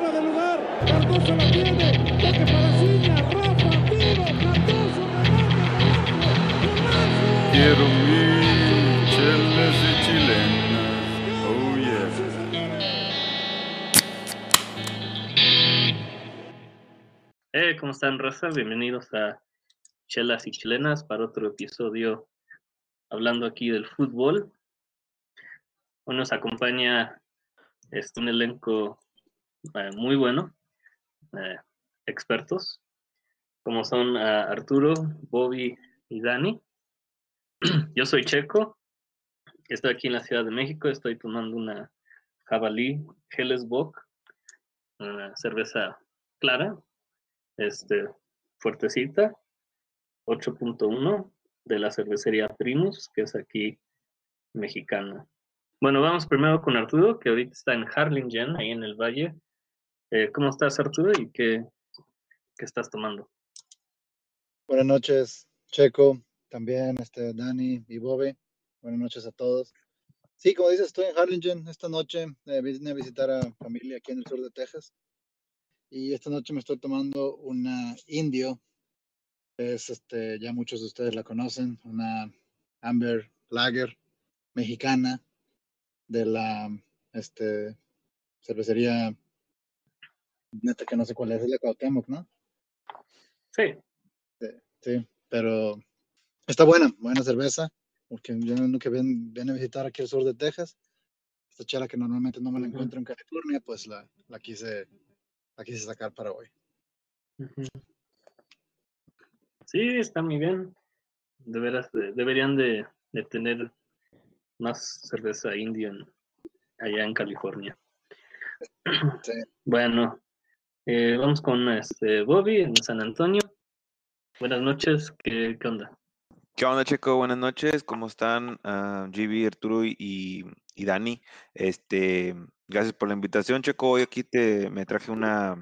fuera de lugar. Cardoso la tiene. Toque para Ciña. Rafa, tiro. Cardoso, remate. Quiero mi chelas de chilenas. Oh yeah. Eh, ¿cómo están, raza? Bienvenidos a Chelas y Chilenas para otro episodio hablando aquí del fútbol. Hoy nos acompaña este, un elenco eh, muy bueno, eh, expertos, como son ah, Arturo, Bobby y Dani. Yo soy Checo, estoy aquí en la Ciudad de México, estoy tomando una jabalí Hellesbock, una cerveza clara, este, fuertecita, 8.1 de la cervecería Primus, que es aquí mexicana. Bueno, vamos primero con Arturo, que ahorita está en Harlingen, ahí en el valle. Eh, ¿Cómo estás, Arturo? ¿Y qué, qué estás tomando? Buenas noches, Checo, también este, Dani y Bobby. Buenas noches a todos. Sí, como dices, estoy en Harlingen esta noche. eh, vine a visitar a familia aquí en el sur de Texas. Y esta noche me estoy tomando una indio. Es, este, ya muchos de ustedes la conocen, una Amber Lager mexicana de la este, cervecería, neta que no sé cuál es, es la Cuauhtémoc, ¿no? Sí, Sí, pero está buena, buena cerveza, porque yo nunca ven, viene a visitar aquí al sur de Texas. Esta chela que normalmente no me la encuentro en California, pues la, la quise la quise sacar para hoy. Sí, está muy bien. De veras, de- deberían de, de tener más cerveza india allá en California. Sí. Bueno, eh, vamos con este Bobby en San Antonio. Buenas noches, ¿qué, qué onda? ¿Qué onda, Checo? Buenas noches. ¿Cómo están? GB, Arturo y, y Dani. Este, gracias por la invitación, Checo. Hoy aquí te me traje una,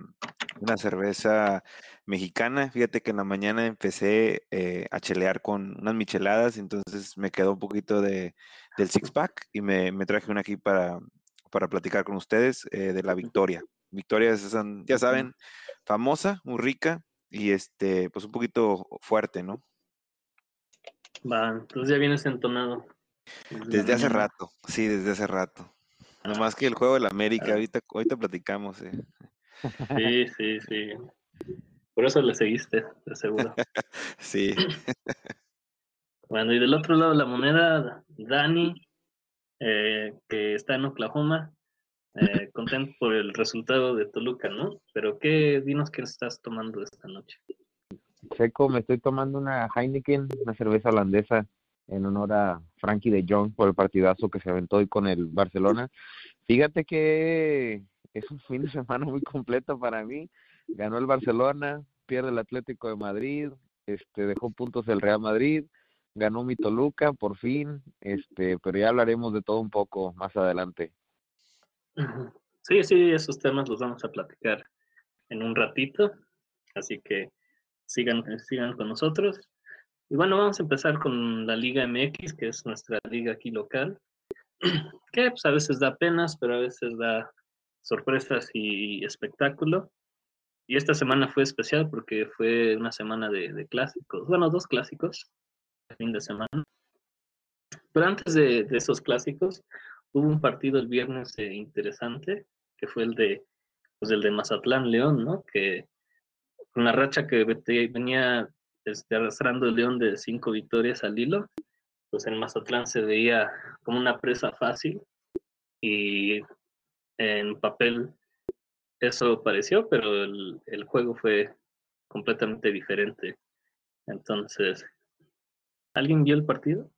una cerveza mexicana. Fíjate que en la mañana empecé eh, a chelear con unas micheladas, entonces me quedó un poquito de, del six pack y me, me traje una aquí para, para platicar con ustedes eh, de la Victoria. Victoria es, esa, ya saben, famosa, muy rica y este, pues un poquito fuerte, ¿no? Va, entonces ya vienes entonado. Desde hace rato, sí, desde hace rato. Nomás que el juego de la América, Ah. ahorita, ahorita platicamos. eh. Sí, sí, sí. Por eso le seguiste, de seguro. Sí, Bueno, y del otro lado de la moneda, Dani, eh, que está en Oklahoma, eh, contento por el resultado de Toluca, ¿no? Pero qué, dinos qué estás tomando esta noche. Checo, me estoy tomando una Heineken, una cerveza holandesa, en honor a Frankie de Jong por el partidazo que se aventó hoy con el Barcelona. Fíjate que es un fin de semana muy completo para mí. Ganó el Barcelona, pierde el Atlético de Madrid, este dejó puntos el Real Madrid, ganó mi Toluca por fin, este, pero ya hablaremos de todo un poco más adelante. Sí, sí, esos temas los vamos a platicar en un ratito, así que sigan, sigan con nosotros. Y bueno, vamos a empezar con la Liga MX, que es nuestra liga aquí local, que pues, a veces da penas, pero a veces da sorpresas y espectáculo. Y esta semana fue especial porque fue una semana de, de clásicos, bueno, dos clásicos, de fin de semana. Pero antes de, de esos clásicos, hubo un partido el viernes eh, interesante, que fue el de, pues, el de Mazatlán León, ¿no? Que con la racha que venía este, arrastrando el León de cinco victorias al hilo, pues en Mazatlán se veía como una presa fácil y en papel eso pareció, pero el, el juego fue completamente diferente. Entonces, ¿alguien vio el partido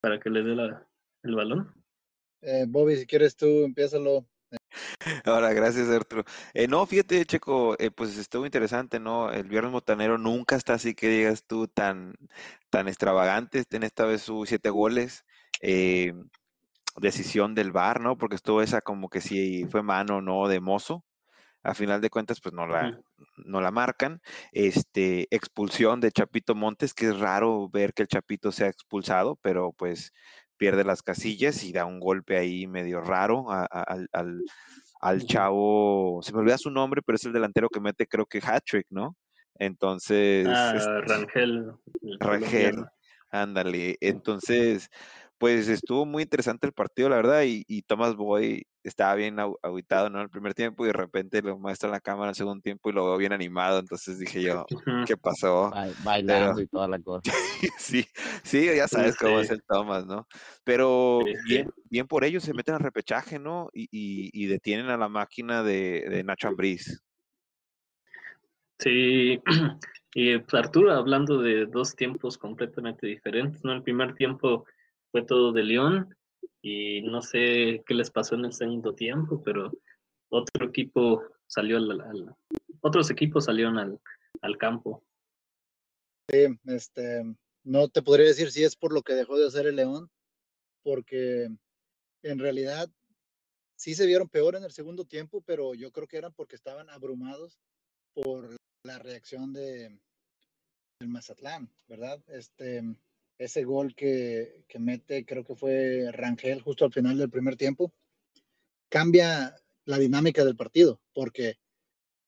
para que le dé la- el balón? Eh, Bobby, si quieres tú, empiézalo. ahora gracias, Arturo. Eh, no, fíjate, Checo, eh, pues estuvo interesante, ¿no? El Viernes Botanero nunca está así que digas tú tan, tan extravagante. En esta vez hubo siete goles. eh, decisión del VAR, ¿no? Porque estuvo esa como que si fue mano o no de Mozo. A final de cuentas, pues no la, no la marcan. Este, expulsión de Chapito Montes, que es raro ver que el Chapito sea expulsado, pero pues pierde las casillas y da un golpe ahí medio raro a- a- al, al- chavo, se me olvida su nombre, pero es el delantero que mete creo que hat-trick, ¿no? Entonces, es- Ah, Rangel. el Rangel, colombiano. ándale. Entonces, pues estuvo muy interesante el partido, la verdad, y, y Thomas Boy estaba bien agüitado, ¿no? El primer tiempo y de repente lo muestra en la cámara el segundo tiempo y lo veo bien animado, entonces dije yo. ¿qué pasó? Ba- bailando y toda la cosa. Sí, sí, ya Sí, sabes cómo es el Thomas, ¿no? Pero bien, bien por ellos se meten al repechaje, ¿no? Y, y- y detienen a la máquina de, de Nacho Ambriz. Sí, y pues, Arturo, hablando de dos tiempos completamente diferentes, ¿no? El primer tiempo fue todo de León y no sé qué les pasó en el segundo tiempo, pero otro equipo salió al, al- otros equipos salieron al, al campo. Sí, este, no te podría decir si es por lo que dejó de hacer el León, porque en realidad sí se vieron peor en el segundo tiempo, pero yo creo que eran porque estaban abrumados por la reacción de del Mazatlán, ¿verdad? Este, ese gol que, que mete, creo que fue Rangel justo al final del primer tiempo, cambia la dinámica del partido, porque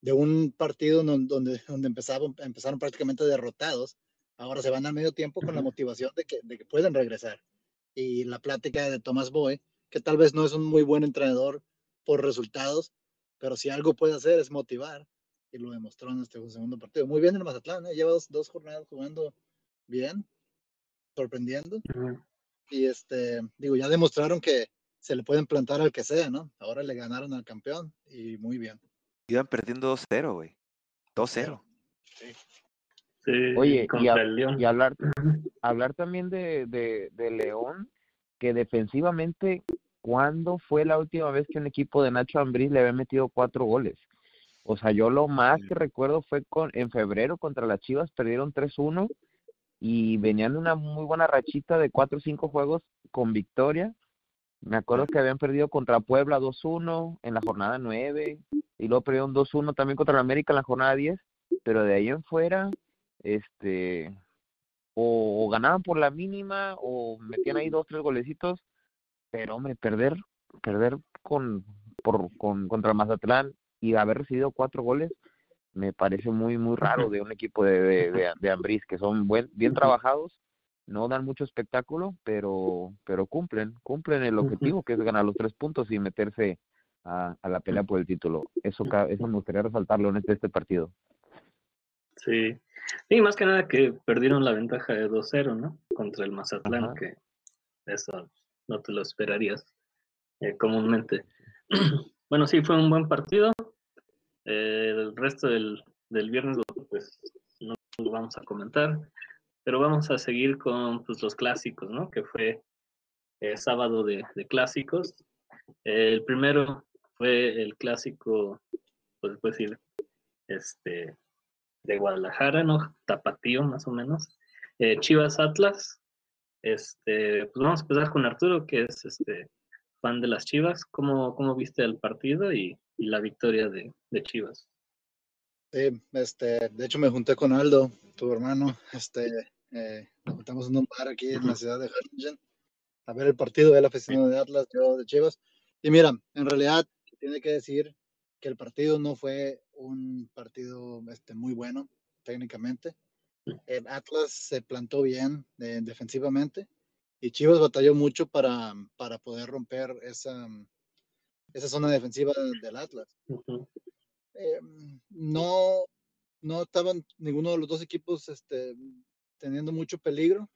de un partido don- donde, donde empezaron, empezaron prácticamente derrotados, ahora se van al medio tiempo con la motivación de que, de que pueden regresar. Y la plática de Tomás Boy, que tal vez no es un muy buen entrenador por resultados, pero si algo puede hacer es motivar, y lo demostró en este segundo partido. Muy bien el Mazatlán, ¿eh? lleva dos, dos jornadas jugando bien, sorprendiendo, y este, digo, ya demostraron que se le pueden plantar al que sea, ¿no? Ahora le ganaron al campeón, y muy bien. Iban perdiendo 2-0, güey. 2-0. Sí, Oye, y, a- y hablar, hablar también de, de, de León, que defensivamente, ¿cuándo fue la última vez que un equipo de Nacho Ambriz le había metido cuatro goles? O sea, yo lo más que recuerdo fue con en febrero contra las Chivas, perdieron 3-1 y venían una muy buena rachita de cuatro o cinco juegos con victoria. Me acuerdo que habían perdido contra Puebla 2-1 en la jornada 9 y luego perdieron 2-1 también contra la América en la jornada 10, pero de ahí en fuera, este, o, ganaban por la mínima o metían ahí dos, tres golecitos, pero hombre, perder, perder con, por, con, contra Mazatlán y haber recibido cuatro goles, me parece muy, muy raro de un equipo de, de, de, que son buen, bien trabajados, no dan mucho espectáculo, pero, pero cumplen, cumplen el objetivo que es ganar los tres puntos y meterse a, a la pelea por el título. Eso, eso me gustaría resaltarlo en este, este partido. Sí. Y más que nada que perdieron la ventaja de 2-0, ¿no? Contra el Mazatlán, Ajá. que eso no te lo esperarías eh, comúnmente. Bueno, sí, fue un buen partido. Eh, el resto del, del viernes, pues, no lo vamos a comentar, pero vamos a seguir con pues, los clásicos, ¿no? Que fue eh, sábado de, de clásicos. Eh, el primero fue el clásico, pues, decir, este, de Guadalajara, ¿no? Tapatío, más o menos. Eh, Chivas Atlas. Este, pues vamos a empezar con Arturo, que es este fan de las Chivas. ¿Cómo, cómo viste el partido y, y la victoria de, de Chivas? Sí, este, de hecho me junté con Aldo, tu hermano, este, eh, nos juntamos en un bar aquí en la ciudad de Harlingen a ver el partido del aficionado de Atlas, yo de Chivas. Y mira, en realidad tiene que decir que el partido no fue un partido este, muy bueno técnicamente. El Atlas se plantó bien eh, defensivamente y Chivas batalló mucho para, para poder romper esa, esa zona defensiva del Atlas. Eh, no, no estaban ninguno de los dos equipos este, teniendo mucho peligro.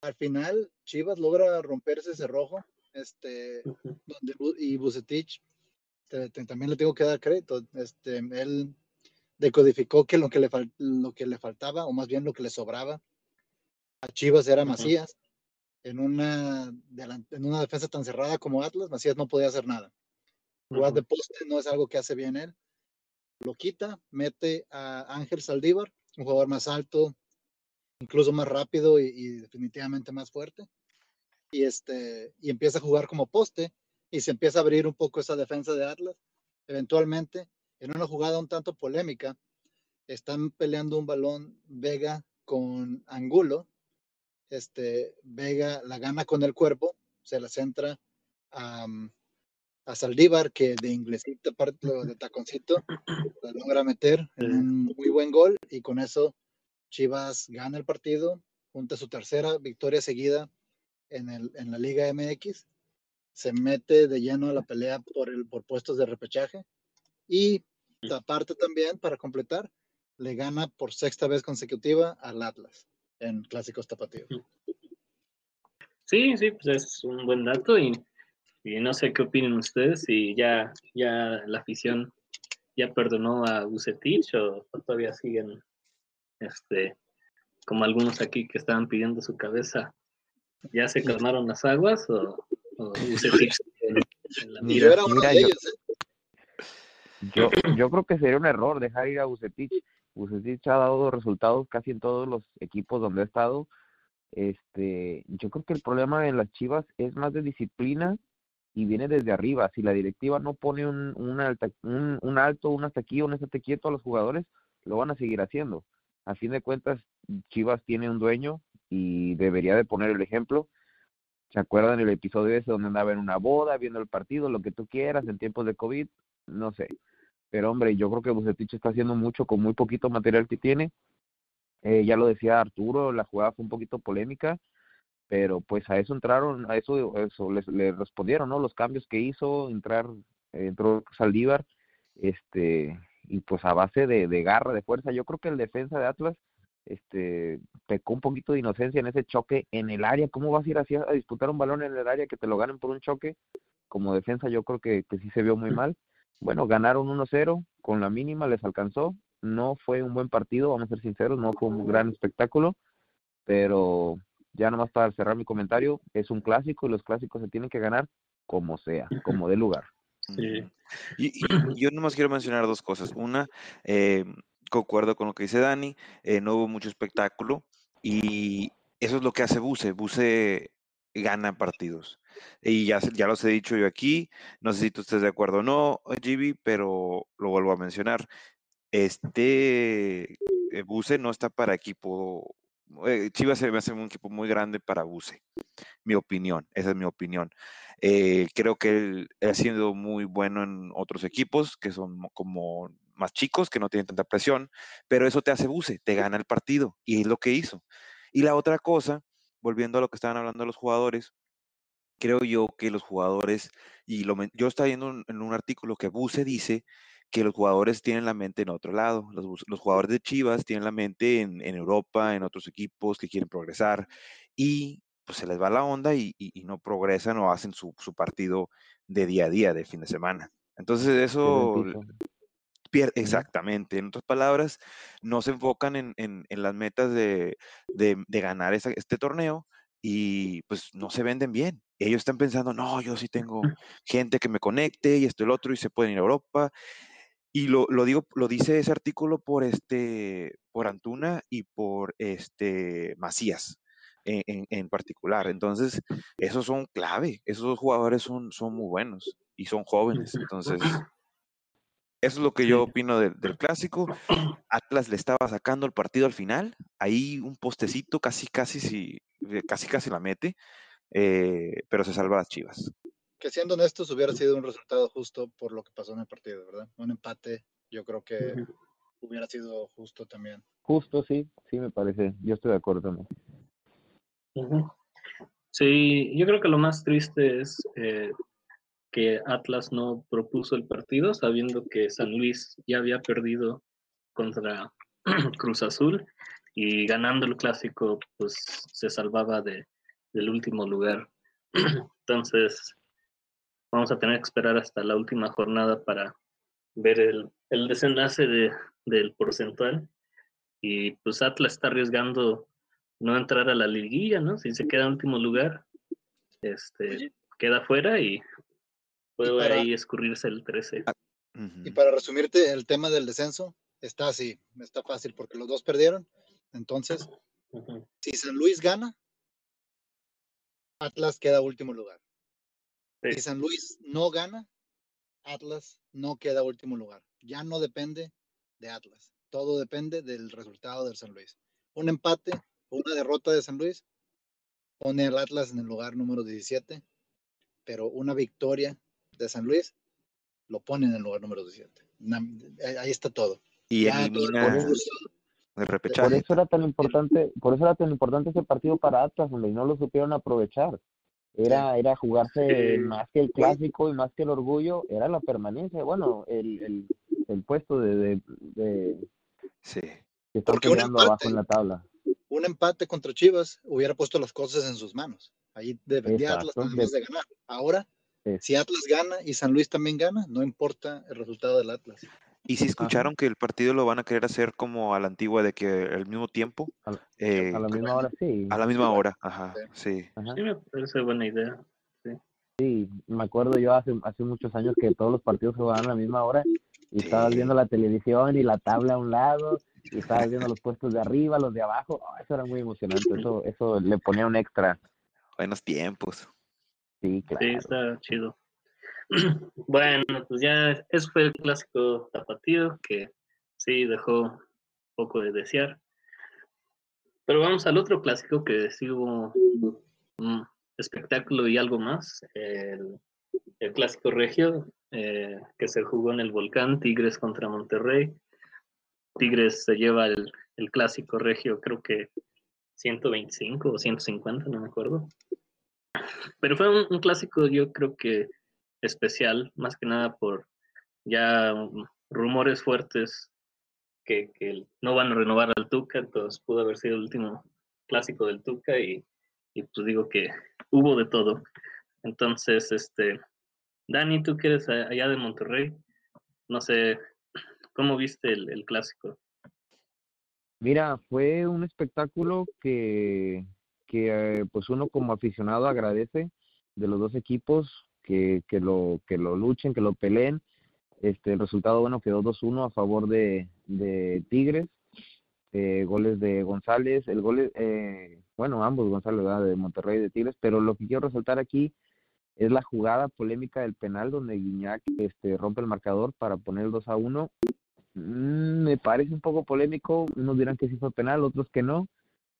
Al final, Chivas logra romperse ese cerrojo, este, donde, y Bucetich, te- te- también le tengo que dar crédito, este, él decodificó que lo que, le fal- lo que le faltaba, o más bien lo que le sobraba a Chivas era. Macías. En una, en una defensa tan cerrada como Atlas, Macías no podía hacer nada. Jugar de poste no es algo que hace bien él. Lo quita, mete a Ángel Saldívar, un jugador más alto, incluso más rápido y, y definitivamente más fuerte. Y, este, y empieza a jugar como poste y se empieza a abrir un poco esa defensa de Atlas. Eventualmente, en una jugada un tanto polémica, están peleando un balón Vega con Angulo. Este, Vega la gana con el cuerpo, se la centra a, a Saldívar, que de inglesito, parte de taconcito, lo logra meter en un muy buen gol y con eso Chivas gana el partido, junta su tercera victoria seguida en, el, en la Liga MX, se mete de lleno a la pelea por, el, por puestos de repechaje y aparte también, para completar, le gana por sexta vez consecutiva al Atlas en Clásicos Tapatíos. Sí, sí, pues es un buen dato y, y no sé qué opinan ustedes, si ya, ya la afición ya perdonó a Bucetich o, o todavía siguen, este, como algunos aquí que estaban pidiendo su cabeza, ¿ya se calmaron las aguas o, o Bucetich sigue en, en la Y mira? yo era uno mira, de yo- ellos, ¿eh? Yo, yo creo que sería un error dejar ir a Bucetich. Bucetich ha dado resultados casi en todos los equipos donde ha estado. Este, yo creo que el problema en las Chivas es más de disciplina y viene desde arriba. Si la directiva no pone un, un, alta- un, alto, un hasta aquí, un estate quieto a los jugadores, lo van a seguir haciendo. A fin de cuentas, Chivas tiene un dueño y debería de poner el ejemplo. ¿Se acuerdan el episodio ese donde andaba en una boda, viendo el partido, lo que tú quieras, en tiempos de COVID? No sé. Pero hombre, yo creo que Bucetich está haciendo mucho con muy poquito material que tiene. Eh, ya lo decía Arturo, la jugada fue un poquito polémica, pero pues a eso entraron, a eso, eso les, le respondieron, ¿no? Los cambios que hizo, entrar, eh, entró Saldívar, este, y pues a base de, de garra, de fuerza. Yo creo que el defensa de Atlas, este, pecó un poquito de inocencia en ese choque en el área. ¿Cómo vas a ir así a, a disputar un balón en el área que te lo ganen por un choque? Como defensa yo creo que, que sí se vio muy mal. Bueno, ganaron 1-0, con la mínima les alcanzó. No fue un buen partido, vamos a ser sinceros, no fue un gran espectáculo, pero ya nomás para cerrar mi comentario, es un clásico y los clásicos se tienen que ganar como sea, como de lugar. Sí. Y, y yo nomás quiero mencionar dos cosas. Una, eh, concuerdo con lo que dice Dani, eh, no hubo mucho espectáculo y eso es lo que hace Buse. Buse gana partidos. Y ya, ya los he dicho yo aquí, no sé si tú estés de acuerdo o no, GB, pero lo vuelvo a mencionar. Este eh, Buse no está para equipo. Eh, Chivas se me hace un equipo muy grande para Buse. Mi opinión, esa es mi opinión. Eh, creo que él ha sido muy bueno en otros equipos que son mo- como más chicos, que no tienen tanta presión, pero eso te hace buce, te gana el partido y es lo que hizo. Y la otra cosa, volviendo a lo que estaban hablando los jugadores, creo yo que los jugadores, y lo, yo estaba viendo en un artículo que Buse dice que los jugadores tienen la mente en otro lado. Los, los jugadores de Chivas tienen la mente en, en Europa, en otros equipos que quieren progresar y pues se les va la onda y, y- y no progresan o hacen su, su partido de día a día, de fin de semana. Entonces eso exactamente. En otras palabras, no se enfocan en, en- en las metas de, de- de ganar esa- este torneo y pues no se venden bien. Ellos están pensando, no, yo sí tengo gente que me conecte y esto y el otro y se pueden ir a Europa. Y lo, lo digo, lo dice ese artículo por este, por Antuna y por este Macías en, en- en particular. Entonces, esos son clave, esos dos jugadores son, son muy buenos y son jóvenes. Entonces, eso es lo que yo opino del, del clásico. Atlas le estaba sacando el partido al final, ahí un postecito, casi, casi, si, casi, casi la mete, eh, pero se salva las Chivas. Que siendo honestos, hubiera sido un resultado justo por lo que pasó en el partido, ¿verdad? Un empate, yo creo que hubiera sido justo también. Justo, sí, sí me parece. Yo estoy de acuerdo también. Sí, yo creo que lo más triste es eh, que Atlas no propuso el partido sabiendo que San Luis ya había perdido contra Cruz Azul y ganando el clásico pues se salvaba de, del último lugar. Entonces vamos a tener que esperar hasta la última jornada para ver el, el desenlace de, del porcentual y pues Atlas está arriesgando no entrar a la liguilla, ¿no? Si se queda en último lugar, este, Oye. queda fuera y puede para- ahí escurrirse el 13. Y Ujú. para resumirte el tema del descenso, está así, está fácil porque los dos perdieron. Entonces, si San Luis gana, Atlas queda último lugar. Sí. Si San Luis no gana, Atlas no queda último lugar. Ya no depende de Atlas. Todo depende del resultado del San Luis. Un empate o una derrota de San Luis pone al Atlas en el lugar número 17, pero una victoria de San Luis, lo ponen en el lugar número 17. Ahí está todo. Y Ya, todo el Por eso era tan importante, por eso era tan importante ese partido para Atlas, y no lo supieron aprovechar. Era, era jugarse Sí. más que el clásico y más que el orgullo, era la permanencia, bueno, el, el, el puesto de, de, de Sí. que están Porque un peleando abajo empate- en la tabla. un empate contra Chivas hubiera puesto las cosas en sus manos. Ahí dependía Atlas Exacto, nada más de ganar. Ahora, Es- si Atlas gana y San Luis también gana, no importa el resultado del Atlas. Y si escucharon que el partido lo van a querer hacer como a la antigua de que al mismo tiempo, A la- eh, A la misma hora, sí. a la misma hora, ajá, sí. Ajá. Sí, me parece buena idea. Sí, me acuerdo yo hace, hace muchos años que todos los partidos se jugaban a la misma hora y Sí. estabas viendo la televisión y la tabla a un lado y estabas viendo los puestos de arriba, los de abajo. Oh, eso era muy emocionante, eso, eso le ponía un extra. Buenos tiempos. Sí, claro. Sí, está chido. Bueno, pues ya eso fue el clásico tapatío que sí dejó poco de desear. Pero vamos al otro clásico que sí hubo un espectáculo y algo más. El, clásico regio eh, que se jugó en el volcán Tigres contra Monterrey. Tigres se lleva el, clásico regio, creo que 125 o 150, no me acuerdo. Pero fue un clásico, yo creo que especial, más que nada por ya um, rumores fuertes que, que no van a renovar al Tuca, entonces pudo haber sido el último clásico del Tuca y, y pues digo que hubo de todo. Entonces, este, Dani, tú que eres allá de Monterrey, no sé, ¿cómo viste el, el clásico? Mira, fue un espectáculo que, que eh, pues uno como aficionado agradece de los dos equipos que, que lo que lo luchen, que lo peleen. Este, el resultado bueno quedó 2-1 a favor de, de Tigres. Eh, goles de González, el gol, eh, bueno, ambos González, ¿verdad? de Monterrey y de Tigres, pero lo que quiero resaltar aquí es la jugada polémica del penal donde Guiñac este, rompe el marcador para poner el 2 a 1 Mm, me parece un poco polémico. Unos dirán que sí fue penal, otros que no.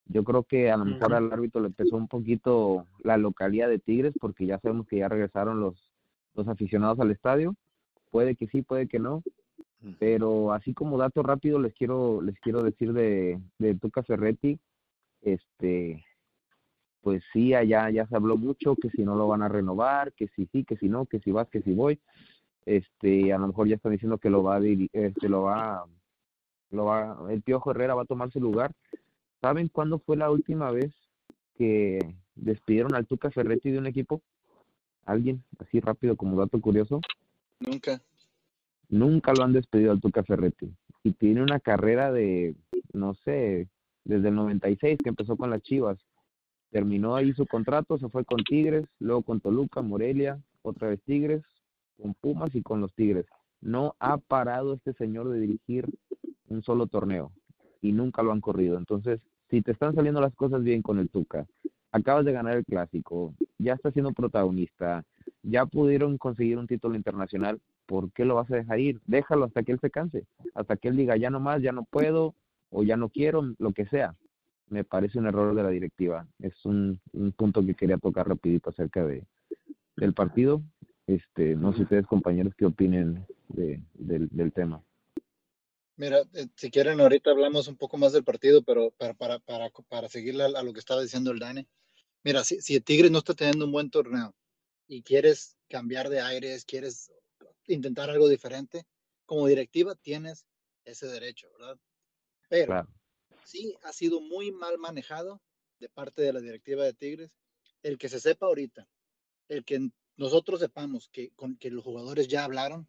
Yo creo que a lo mejor al árbitro le empezó un poquito la localidad de Tigres, porque ya sabemos que ya regresaron los, los aficionados al estadio. Puede que sí, puede que no. Pero así como dato rápido les quiero les quiero decir de, de Tuca Ferretti, este pues sí, allá ya se habló mucho que si no lo van a renovar, que si sí, que si no, que si vas, que si voy. Este, a lo mejor ya están diciendo que lo va a este lo va lo va el Piojo Herrera va a tomar su lugar. ¿Saben cuándo fue la última vez que despidieron al Tuca Ferretti de un equipo? ¿Alguien? Así rápido como dato curioso. Nunca. Nunca lo han despedido al Tuca Ferretti. Y tiene una carrera de, no sé, desde el 96 que empezó con las Chivas. Terminó ahí su contrato, se fue con Tigres, luego con Toluca, Morelia, otra vez Tigres, con Pumas y con los Tigres. No ha parado este señor de dirigir un solo torneo y nunca lo han corrido. Entonces, si te están saliendo las cosas bien con el Tuca, acabas de ganar el clásico, ya estás siendo protagonista, ya pudieron conseguir un título internacional, ¿por qué lo vas a dejar ir? Déjalo hasta que él se canse, hasta que él diga ya no más, ya no puedo o ya no quiero, lo que sea. Me parece un error de la directiva. Es un, un punto que quería tocar rapidito acerca de del partido. Este, no sé ustedes compañeros qué opinen de, del, del tema. Mira, eh, si quieren, ahorita hablamos un poco más del partido, pero para, para, para, para seguirle a, a lo que estaba diciendo el Dani. Mira, si, si el Tigres no está teniendo un buen torneo y quieres cambiar de aires, quieres intentar algo diferente, como directiva tienes ese derecho, ¿verdad? Pero Claro. sí ha sido muy mal manejado de parte de la directiva de Tigres. El que se sepa ahorita, el que nosotros sepamos que, con, que los jugadores ya hablaron,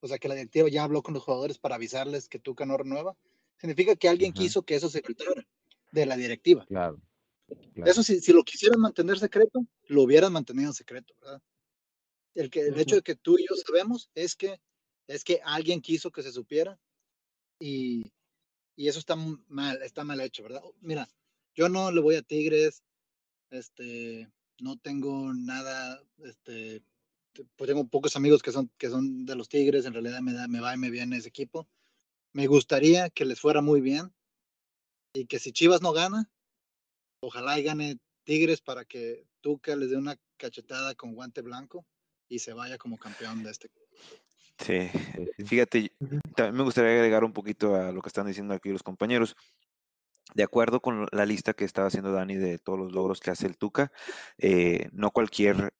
o sea, que la directiva ya habló con los jugadores para avisarles que Tuca no renueva, significa que alguien Ajá. quiso que eso se filtrara de la directiva. Claro. claro. Eso si, si lo quisieran mantener secreto, lo hubieran mantenido en secreto, ¿verdad? El, que, el hecho de que tú y yo sabemos es que, es que alguien quiso que se supiera y, y eso está mal, está mal hecho, ¿verdad? Mira, yo no le voy a Tigres, este, no tengo nada, este, te- pues tengo pocos amigos que son, que son de los Tigres, en realidad me, da, me va y me viene ese equipo. Me gustaría que les fuera muy bien y que si Chivas no gana, ojalá y gane Tigres para que Tuca les dé una cachetada con guante blanco y se vaya como campeón de este. Sí, sí. fíjate, también me gustaría agregar un poquito a lo que están diciendo aquí los compañeros. De acuerdo con la lista que estaba haciendo Dani de todos los logros que hace el Tuca, eh, no cualquier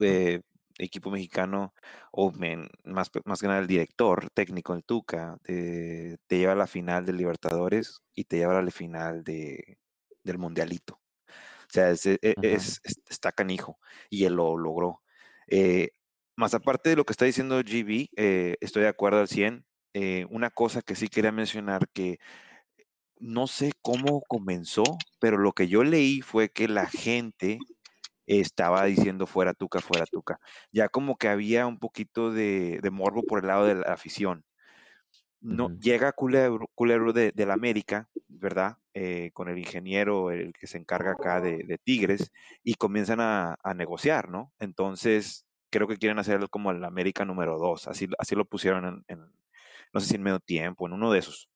eh, equipo mexicano o men- más, más que nada el director técnico, el Tuca, te, te lleva a la final del Libertadores y te lleva a la final de, del Mundialito. O sea, es, e- e- Ajá. es- es- está canijo y él lo logró. Eh, más aparte de lo que está diciendo GB, eh, estoy de acuerdo al 100. Eh, una cosa que sí quería mencionar que no sé cómo comenzó, pero lo que yo leí fue que la gente estaba diciendo fuera Tuca, fuera Tuca. Ya como que había un poquito de, de morbo por el lado de la afición. No, llega Culebro, Culebro de, del América, ¿verdad? Eh, con el ingeniero, el que se encarga acá de, de Tigres, y comienzan a, a negociar, ¿no? Entonces, creo que quieren hacerlo como el América número dos, así, así lo pusieron en, en, no sé si en medio tiempo, en uno de esos.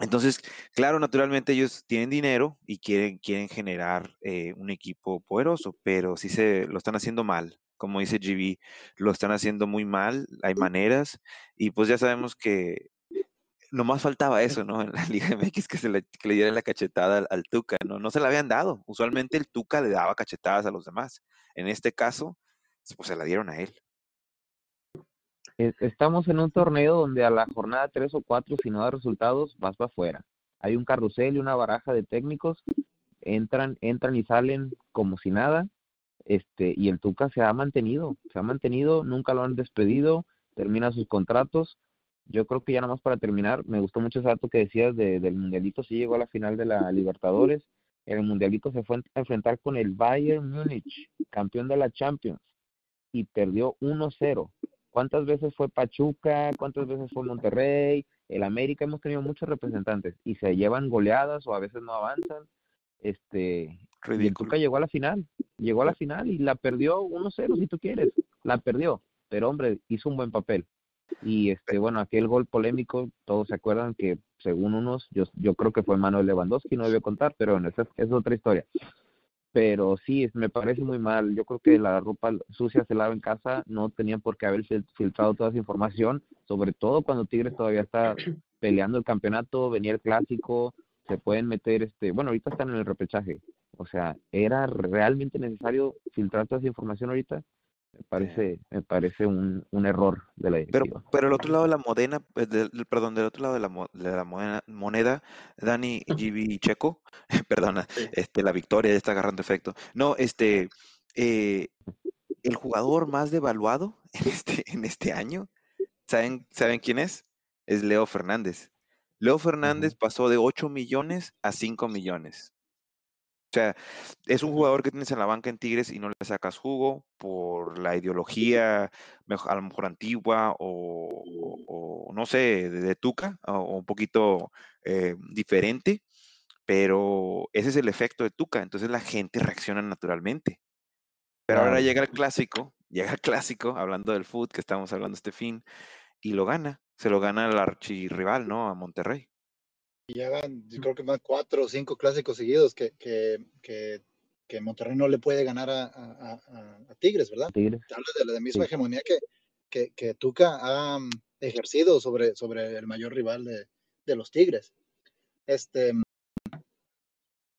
Entonces, claro, naturalmente ellos tienen dinero y quieren, quieren generar eh, un equipo poderoso, pero sí se lo están haciendo mal. Como dice GB, lo están haciendo muy mal, hay maneras, y pues ya sabemos que nomás faltaba eso, ¿no? En la Liga MX que se le, que le la cachetada al, al Tuca, ¿no? No se la habían dado. Usualmente el Tuca le daba cachetadas a los demás. En este caso, pues se la dieron a él. Es- Estamos en un torneo donde a la jornada 3 o 4, si no da resultados, vas para afuera. Hay un carrusel y una baraja de técnicos, entran, entran y salen como si nada, este, y el Tuca se ha mantenido, se ha mantenido, nunca lo han despedido, termina sus contratos. Yo creo que ya nada más para terminar, me gustó mucho ese dato que decías de, del Mundialito, sí llegó a la final de la Libertadores, en el Mundialito se fue a enfrentar con el Bayern Múnich, campeón de la Champions, y perdió 1-0. ¿Cuántas veces fue Pachuca? ¿Cuántas veces fue Monterrey? El América hemos tenido muchos representantes y se llevan goleadas o a veces no avanzan. Este, y el. Tuca llegó a la final, llegó a la final y la perdió 1-0 si tú quieres, la perdió, pero hombre, hizo un buen papel. Y este, bueno, aquel gol polémico, todos se acuerdan que según unos, yo, yo creo que fue Manuel Lewandowski, no debió contar, pero bueno, esa es, es otra historia. Pero sí, me parece muy mal. Yo creo que la ropa sucia se lava en casa. No tenían por qué haber fil- filtrado toda esa información, sobre todo cuando Tigres todavía está peleando el campeonato, venía el clásico, se pueden meter, este, bueno, ahorita están en el repechaje. O sea, ¿era realmente necesario filtrar toda esa información ahorita? Me parece, me parece un, un error de la Pero, directiva. pero el otro lado de la modena, eh, perdón, del otro lado de la, de la moneda, moneda, Dani, GB y Checo, perdona, Sí. este, la victoria ya está agarrando efecto. No, este, eh, el jugador más devaluado en este, en este año, ¿saben, ¿saben quién es? Es Leo Fernández. Leo Fernández pasó de 8 millones a 5 millones. O sea, es un jugador que tienes en la banca en Tigres y no le sacas jugo por la ideología a lo mejor antigua o, o- o no sé, de, de Tuca, o, o un poquito eh, diferente, pero ese es el efecto de Tuca, entonces la gente reacciona naturalmente. Pero ahora llega el clásico, llega el clásico, hablando del fútbol que estamos hablando este fin, y lo gana, se lo gana al archirrival, ¿no? A Monterrey. Y ya van, yo creo que van cuatro o cinco clásicos seguidos que, que, que, que Monterrey no le puede ganar a, a- a- a Tigres, ¿verdad? Tigres. Te habla de la misma Sí. hegemonía que, que, que Tuca ha mm, ejercido sobre, sobre el mayor rival de, de los Tigres. Este,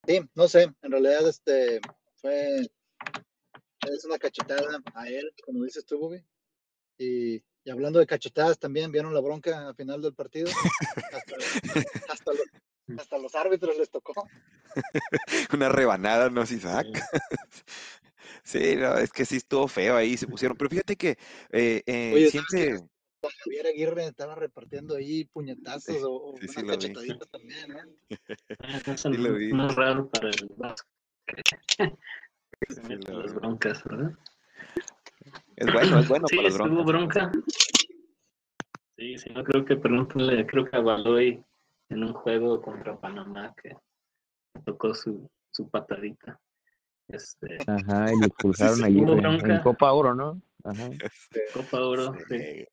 sí, no sé, en realidad este fue es una cachetada a él, como dices tú, Bobby. Y, y hablando de cachetadas, también vieron la bronca al final del partido. Hasta, hasta los, hasta los árbitros les tocó. Una rebanada, ¿no? Si saca. Sí, no, es que sí estuvo feo ahí, se pusieron. Pero fíjate que eh, eh, Oye, siempre. Javier Aguirre estaba repartiendo ahí puñetazos o, o sí, unas sí cachetaditas también, ¿eh? Eso Sí lo vi. no es raro para el Vasco. Sí las broncas, ¿verdad? Es bueno, es bueno sí, para estuvo broncas. bronca. Sí, sí, no creo que pregúntenle, creo que a Baloy en un juego contra Panamá que tocó su, su patadita. Este, Ajá, y lo expulsaron sí, allí en, bronca. en Copa Oro, ¿no? Ajá. Copa Oro, sí. Sí.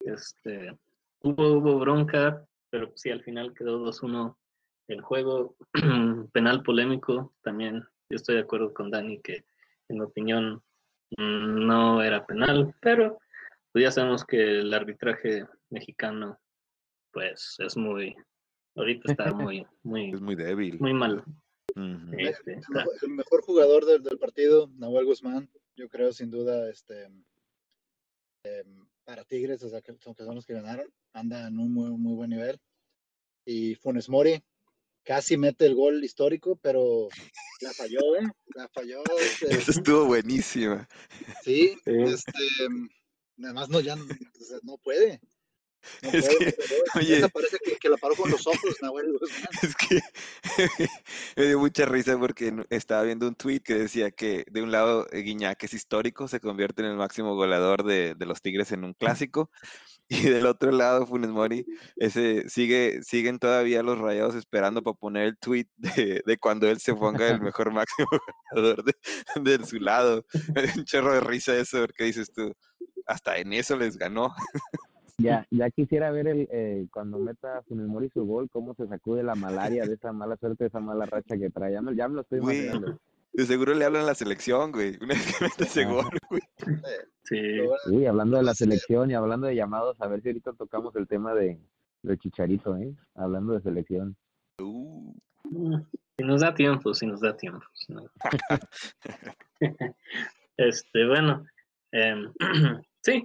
Este, hubo, hubo bronca, pero sí, al final quedó 2-1 el juego. Penal polémico, también yo estoy de acuerdo con Dani que, en mi opinión, no era penal, pero pues ya sabemos que el arbitraje mexicano pues es muy, ahorita está muy, muy, Es muy débil. muy mal. Ujú. Este, El mejor- el mejor jugador del, del partido, Nahuel Guzmán, yo creo sin duda, este, em, para Tigres, o sea, que son, que son los que ganaron, anda en un muy, muy buen nivel. Y Funes Mori casi mete el gol histórico, pero la falló, ¿eh? La falló. este, Eso estuvo buenísima. sí, Sí. este, además no, ya no, o sea, no puede. No Es puede, que, pero oye. esa parece que, que la paró con los ojos, Nahuel Guzmán. Es que me dio mucha risa porque estaba viendo un tweet que decía que de un lado eh, Guiñac es histórico, se convierte en el máximo goleador de, de los Tigres en un clásico, y del otro lado Funes Mori, ese sigue, siguen todavía los rayados esperando para poner el tweet de, de cuando él se ponga el mejor máximo goleador de, de su lado. Un chorro de risa eso, porque dices tú, hasta en eso les ganó. Ya, ya quisiera ver el eh, cuando meta Funes Mori su gol, cómo se sacude la malaria de esa mala suerte, de esa mala racha que trae. Ya me, ya me lo estoy imaginando. De seguro le hablan a la selección, güey. Una vez que mete ese Ajá. gol, güey. sí, Sí, hablando de la selección y hablando de llamados, a ver si ahorita tocamos el tema de, de Chicharito, ¿eh? Hablando de selección. Uh. Si nos da tiempo, si nos da tiempo. si no. este, bueno, em, sí,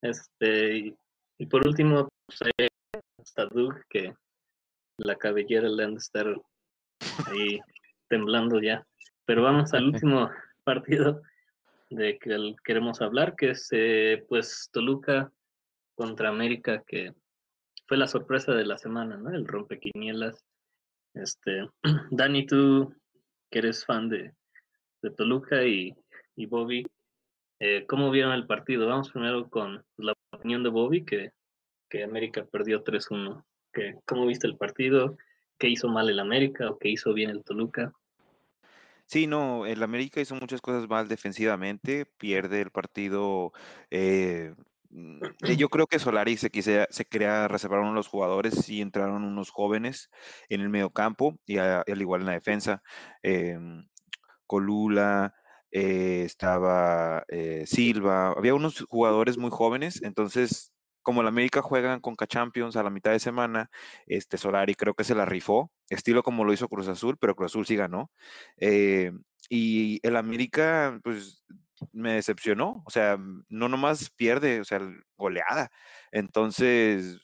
este, y, y por último, pues, ahí está Doug, que la cabellera le han de estar ahí temblando ya. Pero vamos al último partido de que queremos hablar, que es eh, pues Toluca contra América, que fue la sorpresa de la semana, ¿no? El rompequinielas. Este, Dani, tú que eres fan de, de Toluca y, y Bobby, eh, ¿cómo vieron el partido? Vamos primero con la opinión de Bobby, que, que América perdió 3-1. que- ¿Cómo viste el partido? ¿Qué hizo mal el América o qué hizo bien el Toluca? Sí, no, el América hizo muchas cosas mal defensivamente, pierde el partido. eh, mm, eh, yo creo que Solari se, quise, se reservar de los jugadores y entraron unos jóvenes en el mediocampo y a- al igual en la defensa. em, Colula, eh, estaba eh, Silva, había unos jugadores muy jóvenes, entonces como el América juegan con Champions a la mitad de semana, este Solari creo que se la rifó, estilo como lo hizo Cruz Azul, pero Cruz Azul sí ganó. Eh, y el América, pues me decepcionó, o sea, no nomás pierde, o sea, goleada. Entonces,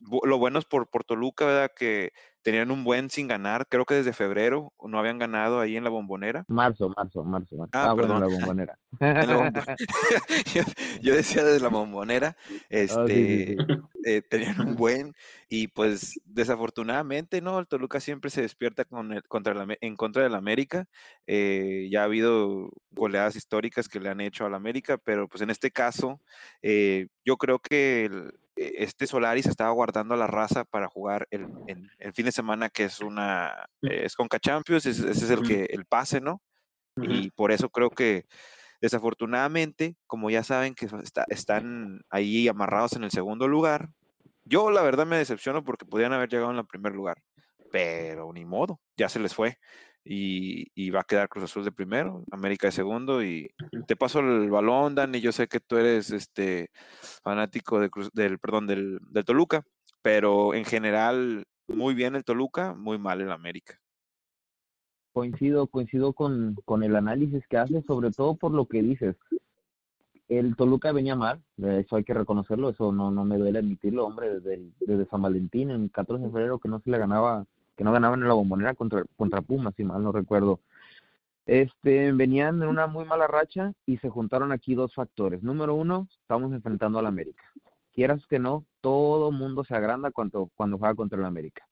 lo bueno es por, por Toluca, ¿verdad? Que tenían un buen sin ganar, creo que desde febrero no habían ganado ahí en la bombonera. Marzo, marzo, marzo. marzo. Ah, bueno, perdón. la bombonera. La yo, yo decía desde la bombonera, Ah, sí, este, sí, sí. eh, tenían un buen y pues desafortunadamente, ¿no? El Toluca siempre se despierta con el- contra la, en contra del América. eh, ya ha habido goleadas históricas que le han hecho al América, pero pues en este caso eh, yo creo que el- este Solari se estaba guardando a la raza para jugar el, fin de semana que es una eh, es Conca Champions, ese, ese es el que el pase, ¿no? Y por eso creo que desafortunadamente, como ya saben que está- están ahí amarrados en el segundo lugar, yo la verdad me decepciono porque podían haber llegado en el primer lugar, pero ni modo, ya se les fue. Y, y va a quedar Cruz Azul de primero, América de segundo. Y te paso el balón, Dani. Yo sé que tú eres este fanático de Cruz- del, perdón, del, del Toluca, pero en general, muy bien el Toluca, muy mal el América. Coincido, coincido con, con el análisis que haces, sobre todo por lo que dices. El Toluca venía mal, eso hay que reconocerlo, eso no, no me duele admitirlo, hombre, desde, el- desde San Valentín, en el 14 de febrero, que no se le ganaba, que no ganaban en la bombonera contra, contra Pumas, si mal no recuerdo. Este, venían en una muy mala racha y se juntaron aquí dos factores. Número uno, estamos enfrentando al América. Quieras que no, todo mundo se agranda cuando, cuando juega contra el América.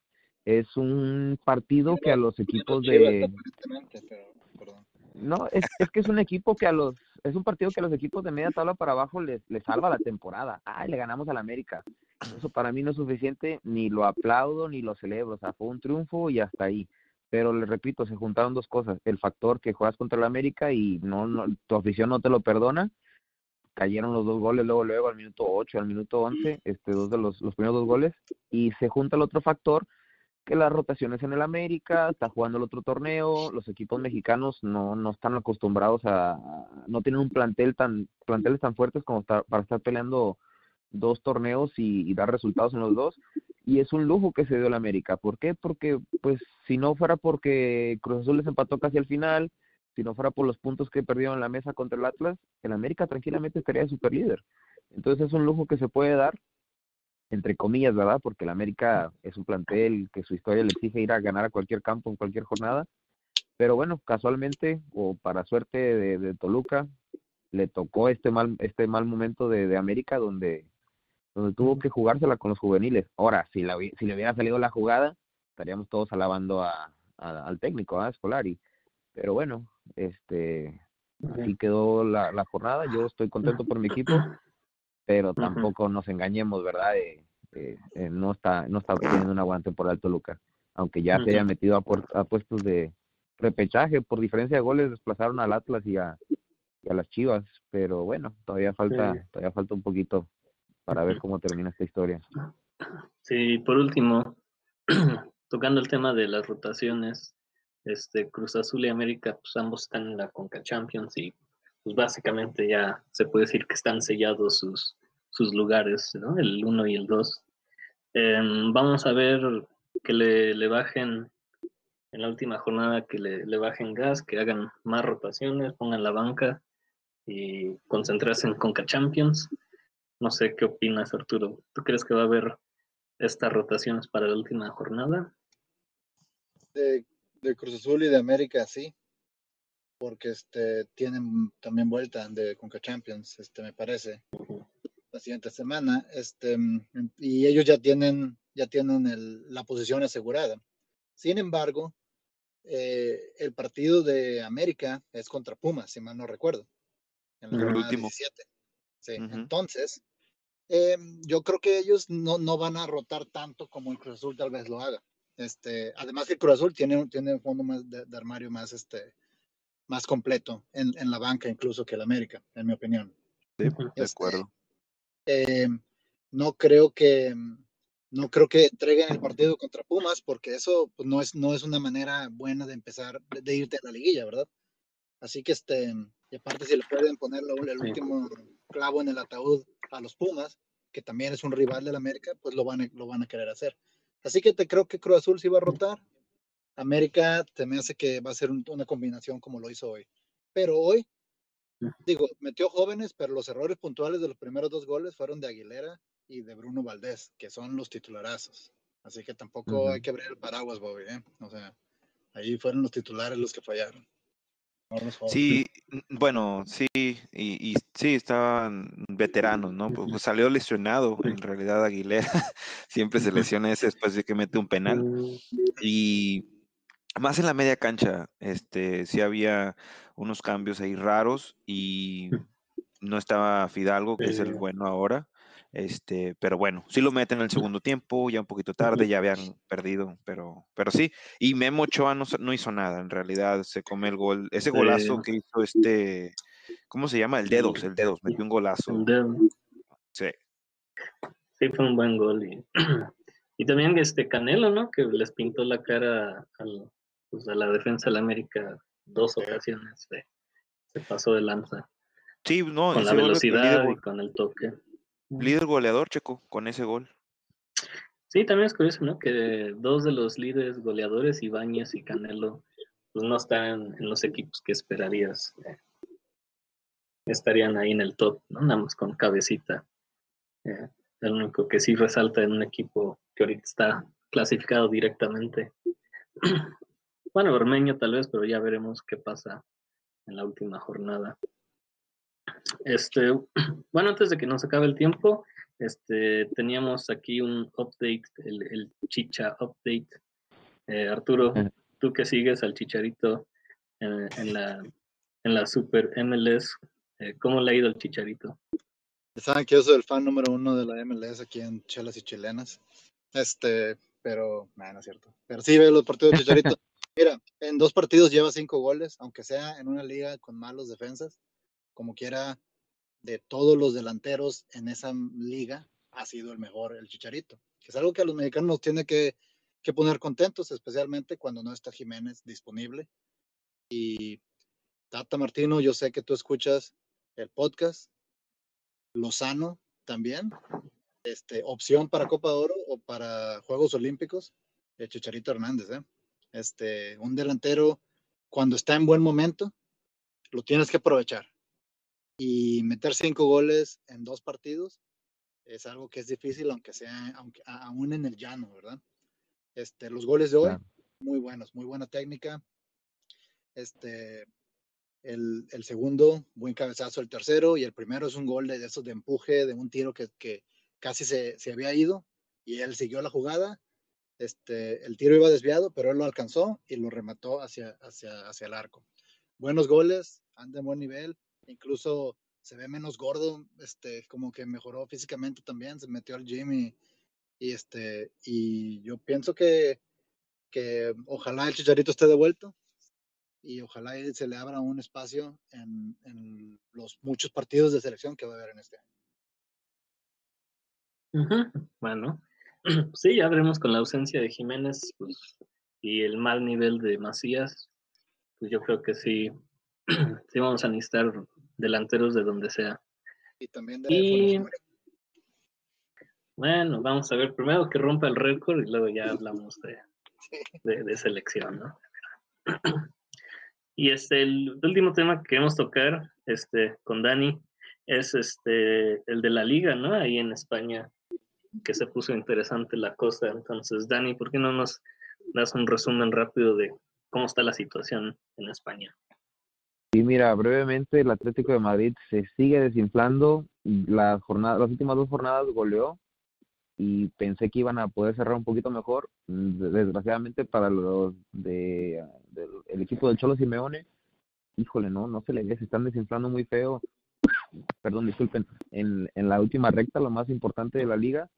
Es un partido que a los equipos de, pero. No, es, es que es un equipo que a los, es un partido que a los equipos de media tabla para abajo les, les salva la temporada. Ay, le ganamos al América. Eso para mí no es suficiente, ni lo aplaudo ni lo celebro. O sea, fue un triunfo y hasta ahí. Pero les repito, se juntaron dos cosas. El factor que juegas contra el América y no, no tu afición no te lo perdona. Cayeron los dos goles luego, luego al minuto 8, al minuto 11, este, dos de los, los primeros dos goles. Y se junta el otro factor que las rotaciones en el América, está jugando el otro torneo, los equipos mexicanos no, no están acostumbrados a, no tienen un plantel tan, planteles tan fuertes como para estar peleando dos torneos y, dar resultados en los dos, y es un lujo que se dio el América. ¿Por qué? Porque, pues, si no fuera porque Cruz Azul les empató casi al final, si no fuera por los puntos que perdieron en la mesa contra el Atlas, el América tranquilamente estaría de super líder. Entonces es un lujo que se puede dar entre comillas, ¿verdad? Porque el América es un plantel que su historia le exige ir a ganar a cualquier campo en cualquier jornada. Pero bueno, casualmente o para suerte de, Toluca, le tocó este mal, este mal momento de, América donde, donde tuvo que jugársela con los juveniles. Ahora, si, la, si le hubiera salido la jugada, estaríamos todos alabando a, al técnico, a Scolari. Pero bueno, este así quedó la, la jornada. Yo estoy contento por mi equipo pero tampoco nos engañemos, ¿verdad? Eh, no está no está teniendo una buena temporada el Toluca, aunque ya se haya metido a, puestos de repechaje, por diferencia de goles desplazaron al Atlas y a, a las Chivas, pero bueno, todavía falta todavía falta un poquito para ver cómo termina esta historia. Sí, por último, tocando el tema de las rotaciones, este Cruz Azul y América, pues ambos están en la Conca Champions y pues básicamente ya se puede decir que están sellados sus, sus lugares, ¿no? El 1 y el 2. Em, vamos a ver que le, le, bajen en la última jornada, que le, bajen gas, que hagan más rotaciones, pongan la banca y concentrarse en Conca Champions. No sé qué opinas, Arturo. ¿Tú crees que va a haber estas rotaciones para la última jornada? De, de Cruz Azul y de América, sí porque este, tienen también vuelta de Conca Champions, este, me parece, la siguiente semana, este, y ellos ya tienen, ya tienen el, la posición asegurada. Sin embargo, eh, el partido de América es contra Pumas, si mal no recuerdo, en la último. 17. Sí, entonces, eh, yo creo que ellos no, no van a rotar tanto como el Cruz Azul tal vez lo haga. Este, además que el Cruz Azul tiene, tiene un fondo más de, de armario más, este, más completo en, en, la banca incluso que el América, en mi opinión. Sí, de este, acuerdo. Eh, no creo que no creo que entreguen el partido contra Pumas porque eso pues, no es no es una manera buena de empezar de irte a la liguilla, ¿verdad? Así que este y aparte si le pueden poner el último clavo en el ataúd a los Pumas, que también es un rival del América, pues lo van a, lo van a querer hacer. Así que te creo que Cruz Azul sí va a rotar América te me hace que va a ser una combinación como lo hizo hoy. Pero hoy, digo, metió jóvenes, pero los errores puntuales de los primeros dos goles fueron de Aguilera y de Bruno Valdés, que son los titularazos. Así que tampoco hay que abrir el paraguas, Bobby. ¿eh? O sea, ahí fueron los titulares los que fallaron. sí, bueno, sí, y, y, sí, estaban veteranos, ¿no? Pues, pues salió lesionado en realidad Aguilera, siempre se lesiona ese después de que mete un penal. Y más en la media cancha, este, sí había unos cambios ahí raros y no estaba Fidalgo, que es el bueno ahora. Este, pero bueno, sí lo meten en el segundo tiempo, ya un poquito tarde, ya habían perdido, pero, pero sí. Y Memo Ochoa no, no hizo nada, en realidad se come el gol, ese golazo que hizo este, ¿cómo se llama? El dedos, el dedos, metió un golazo. Sí. Sí, fue un buen gol. Y, y también este Canelo, ¿no? Que les pintó la cara al, pues, a la defensa de la América dos ocasiones se, pasó de lanza. Sí, no, con la velocidad y con el toque. Líder goleador, Checo, con ese gol. Sí, también es curioso, ¿no? Que dos de los líderes goleadores, Ibáñez y Canelo, pues no están en los equipos que esperarías. Eh, estarían ahí en el top, ¿no? Nada más con cabecita. Eh, el único que sí resalta en un equipo que ahorita está clasificado directamente Bueno, Ormeño tal vez, pero ya veremos qué pasa en la última jornada. Este, bueno, antes de que nos acabe el tiempo, este, teníamos aquí un update, el, Chicha Update. Eh, Arturo, tú que sigues al Chicharito en, la, en la Super MLS, eh, ¿cómo le ha ido el Chicharito? Saben que yo soy el fan número uno de la MLS aquí en Chelas y Chilenas. Este, pero, no, no es cierto. Pero sí veo los partidos de Chicharito. Mira, en dos partidos lleva cinco goles, aunque sea en una liga con malos defensas, como quiera, de todos los delanteros en esa liga, ha sido el mejor el Chicharito, que es algo que a los mexicanos nos tiene que, que poner contentos, especialmente cuando no está Jiménez disponible. Y Tata Martino, yo sé que tú escuchas el podcast. Lozano también. Este, opción para Copa de Oro o para Juegos Olímpicos. El Chicharito Hernández, ¿eh? Este, un delantero cuando está en buen momento, lo tienes que aprovechar. Y meter cinco goles en dos partidos es algo que es difícil, aunque sea, aunque aún en el llano, ¿verdad? Este, los goles de hoy, Claro. muy buenos, muy buena técnica. Este, el, el segundo, buen cabezazo, el tercero, y el primero es un gol de, de esos de empuje, de un tiro que, que casi se, se había ido, y él siguió la jugada. Este, el tiro iba desviado, pero él lo alcanzó y lo remató hacia, hacia, hacia el arco. Buenos goles, anda en buen nivel, incluso se ve menos gordo, este, como que mejoró físicamente también, se metió al gym y, este, y yo pienso que, que ojalá el Chicharito esté de vuelta y ojalá se le abra un espacio en, en los muchos partidos de selección que va a haber en este año. Bueno, sí, ya veremos con la ausencia de Jiménez pues, y el mal nivel de Macías, pues yo creo que sí, sí vamos a necesitar delanteros de donde sea. Y también de Y-. Bueno, vamos a ver primero que rompa el récord y luego ya hablamos de, de, de selección, ¿no? Y este, el último tema que queremos tocar este, con Dani es este, el de la liga, ¿no? Ahí en España, que se puso interesante la cosa. Entonces, Dani, ¿por qué no nos das un resumen rápido de cómo está la situación en España? Y mira, brevemente, el Atlético de Madrid se sigue desinflando. La jornada, las últimas dos jornadas goleó y pensé que iban a poder cerrar un poquito mejor. Desgraciadamente para los de, el equipo del Cholo Simeone, híjole, no, no se le ve, se están desinflando muy feo. Perdón, disculpen. En, en la última recta, lo más importante de la liga,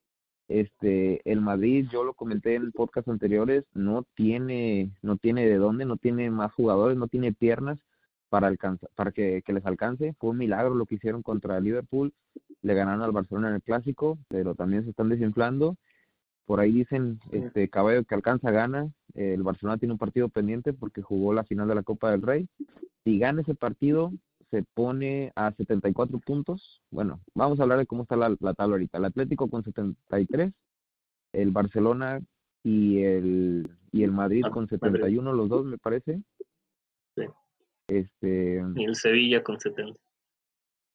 este, el Madrid, yo lo comenté en podcast anteriores, no tiene, no tiene de dónde, no tiene más jugadores, no tiene piernas para alcanzar, para que, que les alcance. Fue un milagro lo que hicieron contra el Liverpool. Le ganaron al Barcelona en el clásico, pero también se están desinflando. Por ahí dicen, este caballo que alcanza gana. El Barcelona tiene un partido pendiente porque jugó la final de la Copa del Rey. Si gana ese partido, se pone a 74 puntos. Bueno, vamos a hablar de cómo está la, la tabla ahorita. El Atlético con 73, el Barcelona y el y el Madrid Ah, con Madrid. 71, los dos me parece. Sí. Este Y el Sevilla con 70.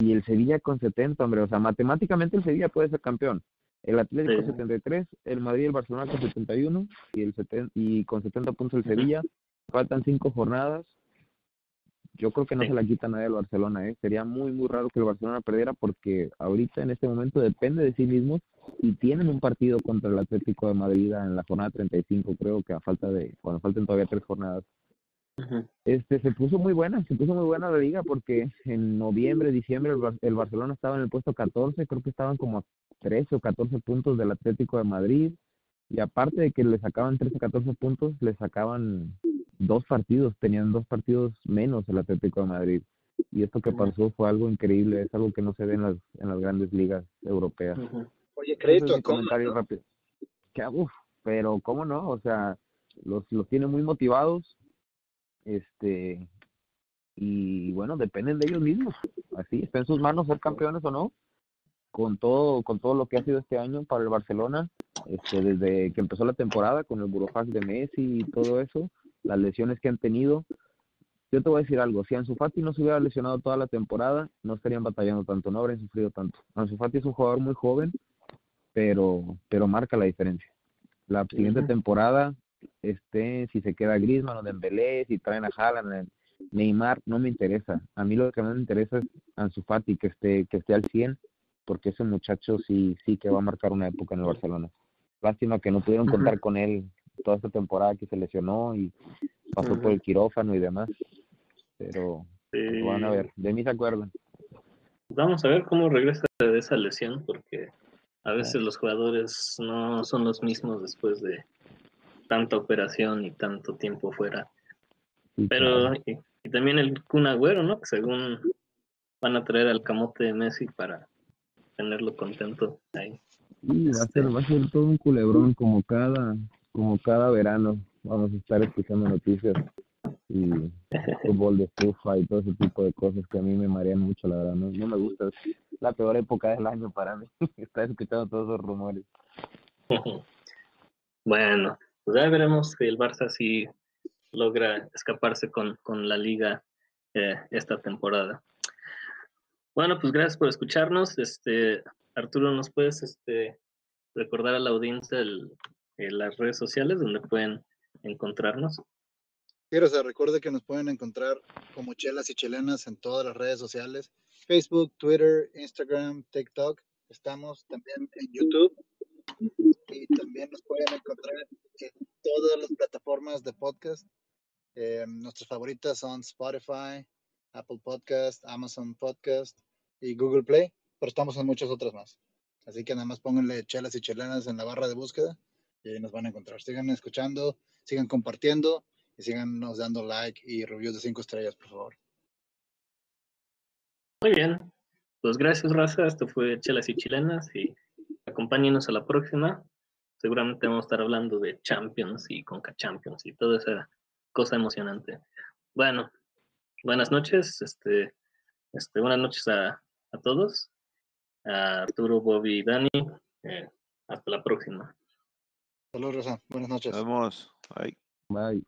y el Sevilla con 70, hombre, o sea, matemáticamente el Sevilla puede ser campeón. El Atlético Sí. 73, el Madrid y el Barcelona con 71 y el seten- y con 70 puntos el Sevilla. Faltan cinco jornadas. Yo creo que no Sí. se la quita nadie al Barcelona, ¿eh? Sería muy, muy raro que el Barcelona perdiera porque ahorita en este momento depende de sí mismos y tienen un partido contra el Atlético de Madrid en la jornada 35, creo que a falta de, cuando falten todavía tres jornadas este se puso muy buena, se puso muy buena la liga porque en noviembre, diciembre el, Bar- el Barcelona estaba en el puesto 14, creo que estaban como a 13 o 14 puntos del Atlético de Madrid y aparte de que le sacaban 13 o 14 puntos, le sacaban dos partidos, tenían dos partidos menos el Atlético de Madrid y esto que pasó fue algo increíble, es algo que no se ve en las, en las grandes ligas europeas. Oye, crédito a Coman, comentario ¿no? rápido. Que, uf, pero cómo no, o sea, los, los tiene muy motivados, este, y bueno, dependen de ellos mismos, así, está en sus manos ser campeones o no, con todo, con todo lo que ha sido este año para el Barcelona, este, desde que empezó la temporada, con el burofax de Messi y todo eso, las lesiones que han tenido, yo te voy a decir algo, si Ansu Fati no se hubiera lesionado toda la temporada, no estarían batallando tanto, no habrían sufrido tanto. Ansu Fati es un jugador muy joven, pero, pero marca la diferencia. La siguiente temporada, este, si se queda Griezmann o Dembélé, si traen a Haaland, Neymar, no me interesa. A mí lo que más me interesa es Ansu Fati, que esté, que esté al 100, porque ese muchacho sí, sí que va a marcar una época en el Barcelona. Lástima que no pudieron contar con él toda esta temporada que se lesionó y pasó por el quirófano y demás. Pero pues, van a ver, de mí se acuerdan. Vamos a ver cómo regresa de esa lesión, porque a veces los jugadores no son los mismos después de tanta operación y tanto tiempo fuera. Pero, y, y también el Kun Agüero, ¿no? Que según van a traer al camote de Messi para tenerlo contento ahí. Sí, va a Este- ser, va a ser todo un culebrón como cada, como cada verano vamos a estar escuchando noticias y fútbol de estufa y todo ese tipo de cosas que a mí me marean mucho, la verdad. No, no me gusta. Es la peor época del año para mí. Estar escuchando todos esos rumores. Bueno, pues ya veremos si el Barça sí logra escaparse con, con la liga eh, esta temporada. Bueno, pues gracias por escucharnos. Este, Arturo, ¿nos puedes este, recordar a la audiencia eh, las redes sociales donde pueden encontrarnos? Quiero se recuerde que nos pueden encontrar como Chelas y Chilenas en todas las redes sociales, Facebook, Twitter, Instagram, TikTok. Estamos también en YouTube y también nos pueden encontrar en todas las plataformas de podcast. Eh, nuestras favoritas son Spotify, Apple Podcast, Amazon Podcast y Google Play, pero estamos en muchas otras más. Así que nada más pónganle Chelas y Chilenas en la barra de búsqueda y ahí nos van a encontrar. Sigan escuchando, sigan compartiendo y síganos dando like y reviews de 5 estrellas, por favor. Muy bien. Pues gracias, Raza. Esto fue Chelas y Chilenas y acompáñenos a la próxima. Seguramente vamos a estar hablando de Champions y Conca Champions y toda esa cosa emocionante. Bueno, buenas noches. Este, este, buenas noches a, a todos. A Arturo, Bobby y Dani. Eh, hasta la próxima. Saludos, Rosa. Buenas noches. Nos vemos. Bye. Bye.